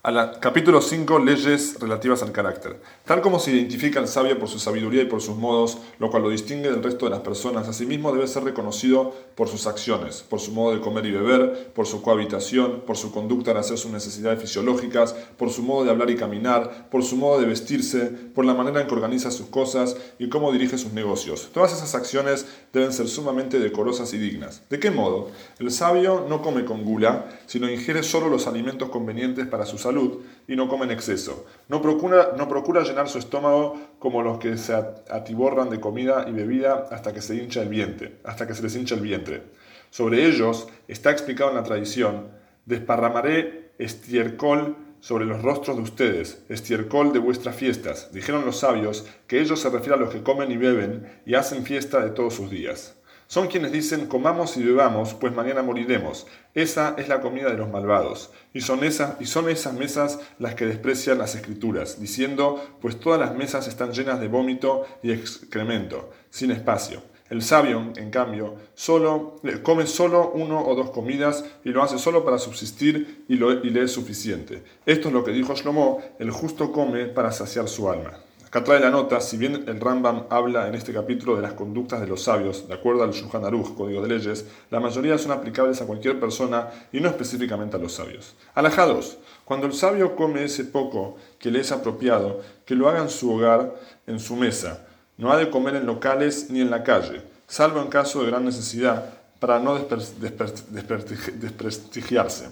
A capítulo 5, leyes relativas al carácter. Tal como se identifica al sabio por su sabiduría y por sus modos, lo cual lo distingue del resto de las personas, asimismo debe ser reconocido por sus acciones, por su modo de comer y beber, por su cohabitación, por su conducta al hacer sus necesidades fisiológicas, por su modo de hablar y caminar, por su modo de vestirse, por la manera en que organiza sus cosas y cómo dirige sus negocios. Todas esas acciones deben ser sumamente decorosas y dignas. ¿De qué modo? El sabio no come con gula, sino ingiere solo los alimentos convenientes para su salud y no come en exceso. No procura, no procura llenar su estómago como los que se atiborran de comida y bebida hasta que se hincha el vientre, hasta que se les hincha el vientre. Sobre ellos está explicado en la tradición, desparramaré estiércol sobre los rostros de ustedes, estiércol de vuestras fiestas. Dijeron los sabios que ellos se refieren a los que comen y beben y hacen fiesta de todos sus días. Son quienes dicen comamos y bebamos, pues mañana moriremos. Esa es la comida de los malvados. Y son, esas, y son esas mesas las que desprecian las escrituras, diciendo, pues todas las mesas están llenas de vómito y excremento, sin espacio. El sabio, en cambio, solo, come solo uno o dos comidas y lo hace solo para subsistir y, lo, y le es suficiente. Esto es lo que dijo Shlomo, el justo come para saciar su alma. Acá trae la nota, si bien el Rambam habla en este capítulo de las conductas de los sabios, de acuerdo al Shulchan Aruch, Código de Leyes, la mayoría son aplicables a cualquier persona y no específicamente a los sabios. Alajá 2. Cuando el sabio come ese poco que le es apropiado, que lo haga en su hogar, en su mesa. No ha de comer en locales ni en la calle, salvo en caso de gran necesidad, para no desprestigiarse.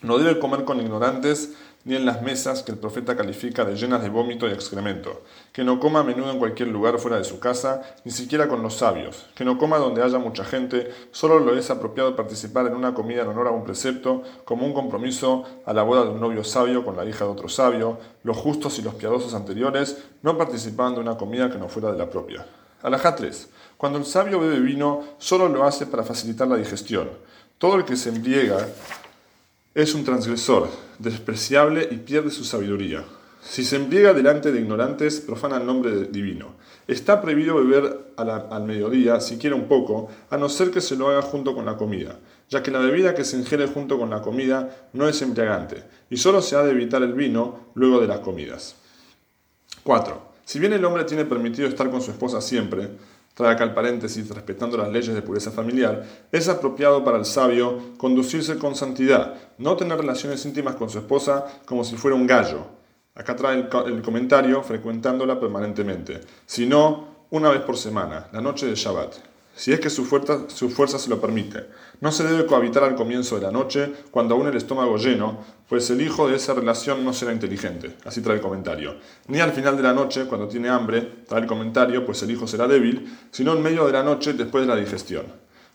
No debe comer con ignorantes ni en las mesas que el profeta califica de llenas de vómito y excremento, que no coma a menudo en cualquier lugar fuera de su casa, ni siquiera con los sabios, que no coma donde haya mucha gente, solo lo es apropiado participar en una comida en honor a un precepto, como un compromiso a la boda de un novio sabio con la hija de otro sabio, los justos y los piadosos anteriores no participaban de una comida que no fuera de la propia. Alajá 3. Cuando el sabio bebe vino, solo lo hace para facilitar la digestión. Todo el que se embriaga es un transgresor, despreciable y pierde su sabiduría. Si se embriaga delante de ignorantes, profana el nombre divino. Está prohibido beber al mediodía, siquiera un poco, a no ser que se lo haga junto con la comida, ya que la bebida que se ingiere junto con la comida no es embriagante, y solo se ha de evitar el vino luego de las comidas. 4. Si bien el hombre tiene permitido estar con su esposa siempre, trae acá el paréntesis, respetando las leyes de pureza familiar, es apropiado para el sabio conducirse con santidad, no tener relaciones íntimas con su esposa como si fuera un gallo. Acá trae el, comentario, frecuentándola permanentemente, sino una vez por semana, la noche de Shabbat si es que su fuerza, su fuerza se lo permite. No se debe cohabitar al comienzo de la noche, cuando aún el estómago lleno, pues el hijo de esa relación no será inteligente. Así trae el comentario. Ni al final de la noche, cuando tiene hambre, trae el comentario, pues el hijo será débil, sino en medio de la noche, después de la digestión.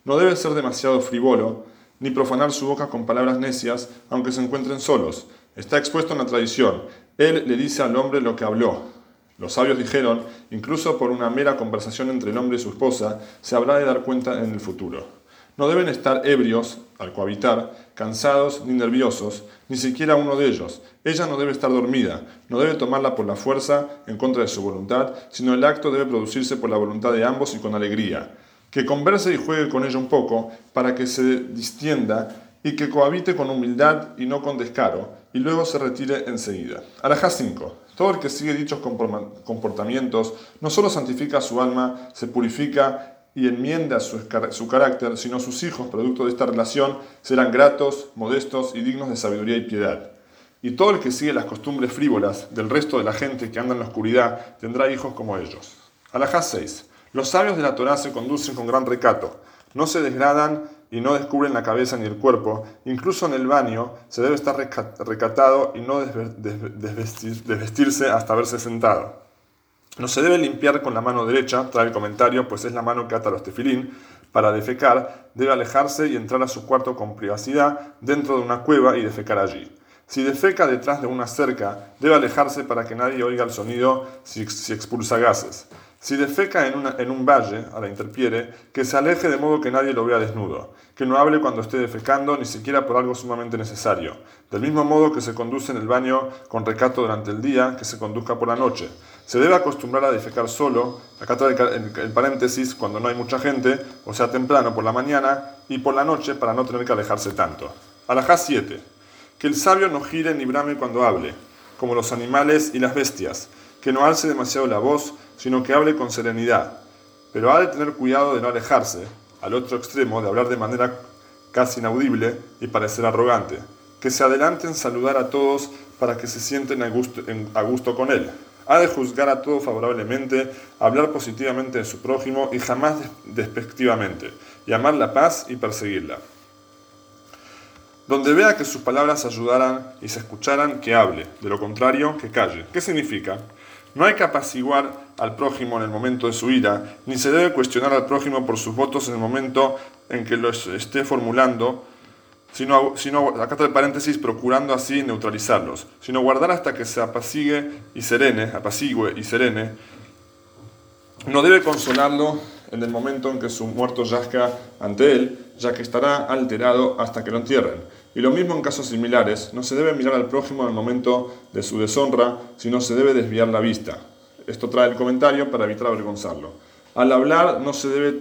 No debe ser demasiado frívolo, ni profanar su boca con palabras necias, aunque se encuentren solos. Está expuesto en la tradición. Él le dice al hombre lo que habló, los sabios dijeron, incluso por una mera conversación entre el hombre y su esposa, se habrá de dar cuenta en el futuro. No deben estar ebrios al cohabitar, cansados ni nerviosos, ni siquiera uno de ellos. Ella no debe estar dormida, no debe tomarla por la fuerza en contra de su voluntad, sino el acto debe producirse por la voluntad de ambos y con alegría. Que converse y juegue con ella un poco para que se distienda y que cohabite con humildad y no con descaro, y luego se retire enseguida. Alajá 5. Todo el que sigue dichos comportamientos no solo santifica su alma, se purifica y enmienda su, su, carácter, sino sus hijos, producto de esta relación, serán gratos, modestos y dignos de sabiduría y piedad. Y todo el que sigue las costumbres frívolas del resto de la gente que anda en la oscuridad tendrá hijos como ellos. Alajá 6. Los sabios de la Torá se conducen con gran recato, no se desgradan y no descubren la cabeza ni el cuerpo. Incluso en el baño se debe estar recatado y no desvestirse hasta haberse sentado. No se debe limpiar con la mano derecha, trae el comentario, pues es la mano que ata los tefilín. Para defecar, debe alejarse y entrar a su cuarto con privacidad dentro de una cueva y defecar allí. Si defeca detrás de una cerca, debe alejarse para que nadie oiga el sonido si, si expulsa gases. Si defeca en, en, un valle, a la interpiere, que se aleje de modo que nadie lo vea desnudo, que no hable cuando esté defecando, ni siquiera por algo sumamente necesario. Del mismo modo que se conduce en el baño con recato durante el día, que se conduzca por la noche. Se debe acostumbrar a defecar solo, acá trae el, paréntesis, cuando no hay mucha gente, o sea temprano por la mañana, y por la noche para no tener que alejarse tanto. Alajá 7. Que el sabio no gire ni brame cuando hable, como los animales y las bestias, que no alce demasiado la voz, sino que hable con serenidad. Pero ha de tener cuidado de no alejarse, al otro extremo, de hablar de manera casi inaudible y parecer arrogante. Que se adelante en saludar a todos para que se sienten a gusto, con él. Ha de juzgar a todos favorablemente, hablar positivamente de su prójimo y jamás despectivamente, y amar la paz y perseguirla. Donde vea que sus palabras ayudaran y se escucharan, que hable, de lo contrario, que calle. ¿Qué significa? No hay que apaciguar al prójimo en el momento de su ira, ni se debe cuestionar al prójimo por sus votos en el momento en que los esté formulando, sino, sino acá está el paréntesis, procurando así neutralizarlos, sino guardar hasta que se apacigue y serene, apacigüe y serene. No debe consolarlo en el momento en que su muerto yazca ante él, ya que estará alterado hasta que lo entierren. Y lo mismo en casos similares, no se debe mirar al prójimo en el momento de su deshonra, sino se debe desviar la vista. Esto trae el comentario para evitar avergonzarlo. Al hablar no se debe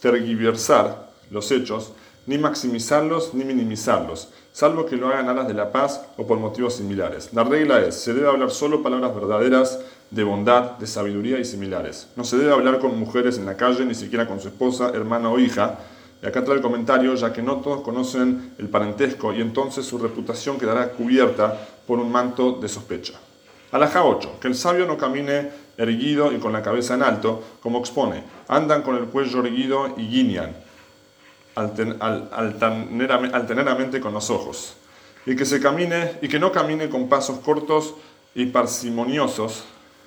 tergiversar los hechos, ni maximizarlos ni minimizarlos, salvo que lo hagan alas de la paz o por motivos similares. La regla es, se debe hablar solo palabras verdaderas, de bondad, de sabiduría y similares. No se debe hablar con mujeres en la calle, ni siquiera con su esposa, hermana o hija. Y acá trae el comentario, ya que no todos conocen el parentesco y entonces su reputación quedará cubierta por un manto de sospecha. Alajá 8. Que el sabio no camine erguido y con la cabeza en alto, como expone. Andan con el cuello erguido y guiñan altaneramente con los ojos. Y que se camine y que no camine con pasos cortos y parsimoniosos,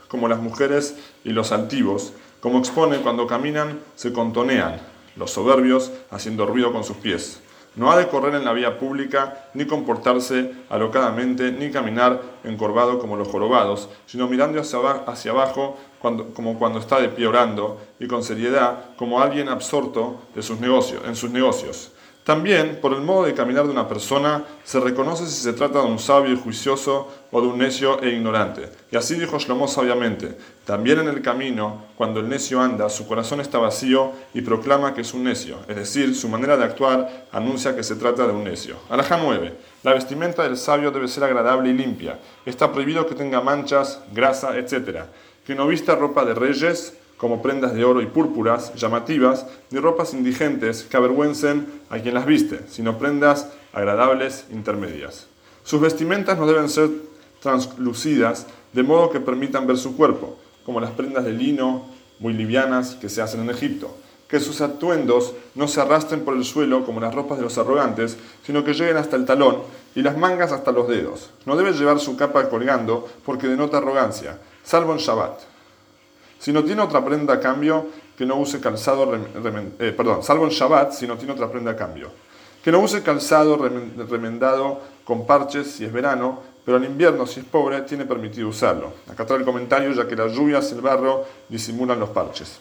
como las mujeres y los altivos, como expone cuando caminan se contonean, los soberbios haciendo ruido con sus pies. No ha de correr en la vía pública, ni comportarse alocadamente, ni caminar encorvado como los jorobados, sino mirando hacia, abajo como cuando está de pie orando, y con seriedad, como alguien absorto de en sus negocios. También, por el modo de caminar de una persona, se reconoce si se trata de un sabio y juicioso o de un necio e ignorante. Y así dijo Shlomo sabiamente, también en el camino, cuando el necio anda, su corazón está vacío y proclama que es un necio, es decir, su manera de actuar anuncia que se trata de un necio. Alajá 9. La vestimenta del sabio debe ser agradable y limpia. Está prohibido que tenga manchas, grasa, etc. Que no vista ropa de reyes, como prendas de oro y púrpuras llamativas, ni ropas indigentes que avergüencen a quien las viste, sino prendas agradables intermedias. Sus vestimentas no deben ser translucidas, de modo que permitan ver su cuerpo, como las prendas de lino muy livianas que se hacen en Egipto. Que sus atuendos no se arrastren por el suelo como las ropas de los arrogantes, sino que lleguen hasta el talón y las mangas hasta los dedos. No debe llevar su capa colgando porque denota arrogancia, salvo en Shabbat. Si no tiene otra prenda a cambio, que no use calzado, eh, perdón, salvo en Shabbat, si no tiene otra prenda a cambio. Que no use calzado remendado con parches si es verano, pero en invierno, si es pobre, tiene permitido usarlo. Acá trae el comentario, ya que las lluvias y el barro disimulan los parches.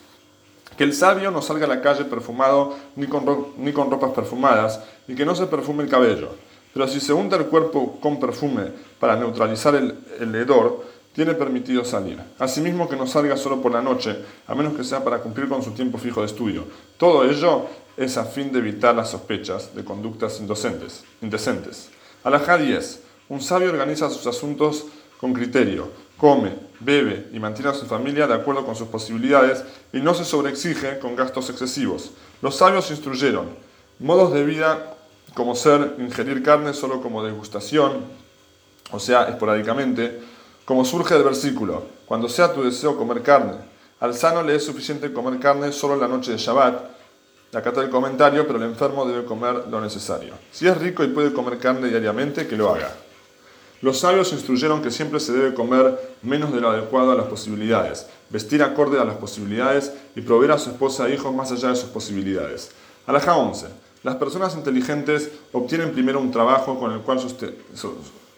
Que el sabio no salga a la calle perfumado ni con, ni con ropas perfumadas, y que no se perfume el cabello. Pero si se unta el cuerpo con perfume para neutralizar el, el hedor, tiene permitido salir. Asimismo que no salga solo por la noche, a menos que sea para cumplir con su tiempo fijo de estudio. Todo ello es a fin de evitar las sospechas de conductas indecentes. Alajá 10. Un sabio organiza sus asuntos con criterio, come, bebe y mantiene a su familia de acuerdo con sus posibilidades y no se sobreexige con gastos excesivos. Los sabios instruyeron modos de vida como ser ingerir carne solo como degustación, o sea, esporádicamente, como surge del versículo, cuando sea tu deseo comer carne, al sano le es suficiente comer carne solo en la noche de Shabbat. Acá está el comentario, pero el enfermo debe comer lo necesario. Si es rico y puede comer carne diariamente, que lo haga. Los sabios instruyeron que siempre se debe comer menos de lo adecuado a las posibilidades, vestir acorde a las posibilidades y proveer a su esposa e hijos más allá de sus posibilidades. Alajá 11. Las personas inteligentes obtienen primero un trabajo con el cual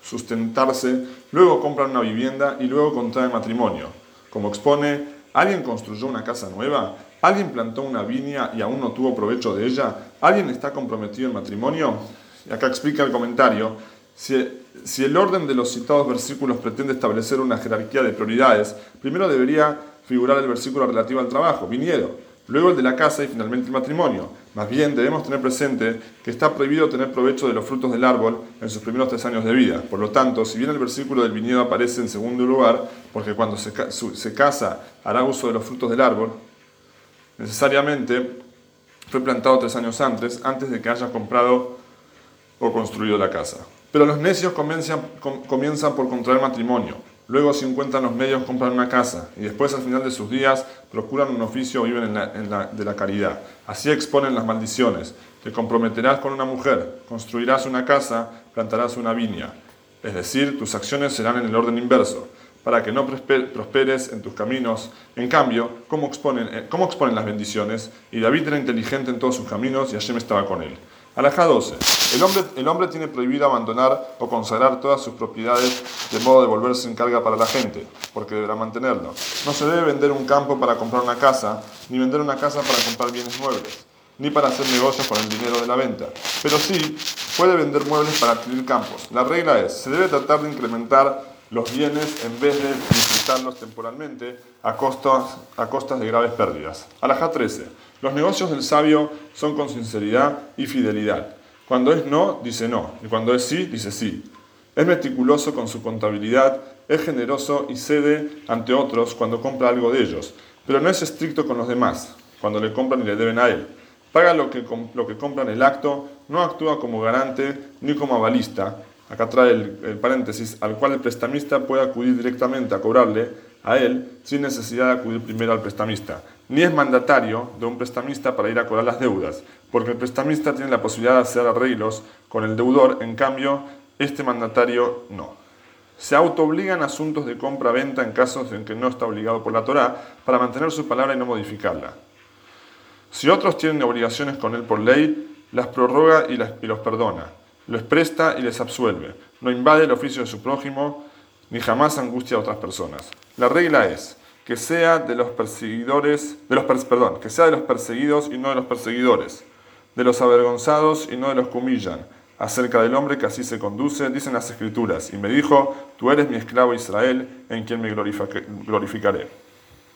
sustentarse, luego compran una vivienda y luego contraen matrimonio. Como expone, ¿alguien construyó una casa nueva? ¿Alguien plantó una viña y aún no tuvo provecho de ella? ¿Alguien está comprometido en matrimonio? Y acá explica el comentario, si, si el orden de los citados versículos pretende establecer una jerarquía de prioridades, primero debería figurar el versículo relativo al trabajo, viñedo, luego el de la casa y finalmente el matrimonio. Más bien debemos tener presente que está prohibido tener provecho de los frutos del árbol en sus primeros tres años de vida. Por lo tanto, si bien el versículo del viñedo aparece en segundo lugar, porque cuando se, se casa hará uso de los frutos del árbol, necesariamente fue plantado tres años antes, antes de que haya comprado o construido la casa. Pero los necios comienzan por contraer matrimonio, luego si encuentran los medios compran una casa y después al final de sus días procuran un oficio o viven en la, de la caridad. Así exponen las maldiciones. Te comprometerás con una mujer, construirás una casa, plantarás una viña. Es decir, tus acciones serán en el orden inverso, para que no prosperes en tus caminos. En cambio, ¿cómo exponen, eh, cómo exponen las bendiciones? Y David era inteligente en todos sus caminos y Hashem estaba con él. Alajá 12. El hombre, el hombre tiene prohibido abandonar o consagrar todas sus propiedades de modo de volverse en carga para la gente, porque deberá mantenerlo. No se debe vender un campo para comprar una casa, ni vender una casa para comprar bienes muebles, ni para hacer negocios con el dinero de la venta. Pero sí puede vender muebles para adquirir campos. La regla es, se debe tratar de incrementar los bienes en vez de disfrutarlos temporalmente a costas, a costas de graves pérdidas. Alajá 13. Los negocios del sabio son con sinceridad y fidelidad. Cuando es no, dice no, y cuando es sí, dice sí. Es meticuloso con su contabilidad, es generoso y cede ante otros cuando compra algo de ellos, pero no es estricto con los demás, cuando le compran y le deben a él. Paga lo que, lo que compra en el acto, no actúa como garante ni como avalista, acá trae el, el, paréntesis, al cual el prestamista puede acudir directamente a cobrarle a él sin necesidad de acudir primero al prestamista ni es mandatario de un prestamista para ir a cobrar las deudas, porque el prestamista tiene la posibilidad de hacer arreglos con el deudor, en cambio, este mandatario no. Se autoobliga en asuntos de compra-venta en casos en que no está obligado por la Torá para mantener su palabra y no modificarla. Si otros tienen obligaciones con él por ley, las prorroga y, y los perdona, los presta y les absuelve, no invade el oficio de su prójimo, ni jamás angustia a otras personas. La regla es, que sea de los perseguidores, de los perdón, que sea de los perseguidos y no de los perseguidores, de los avergonzados y no de los que humillan, acerca del hombre que así se conduce, dicen las escrituras, y me dijo, tú eres mi esclavo Israel, en quien me glorificaré.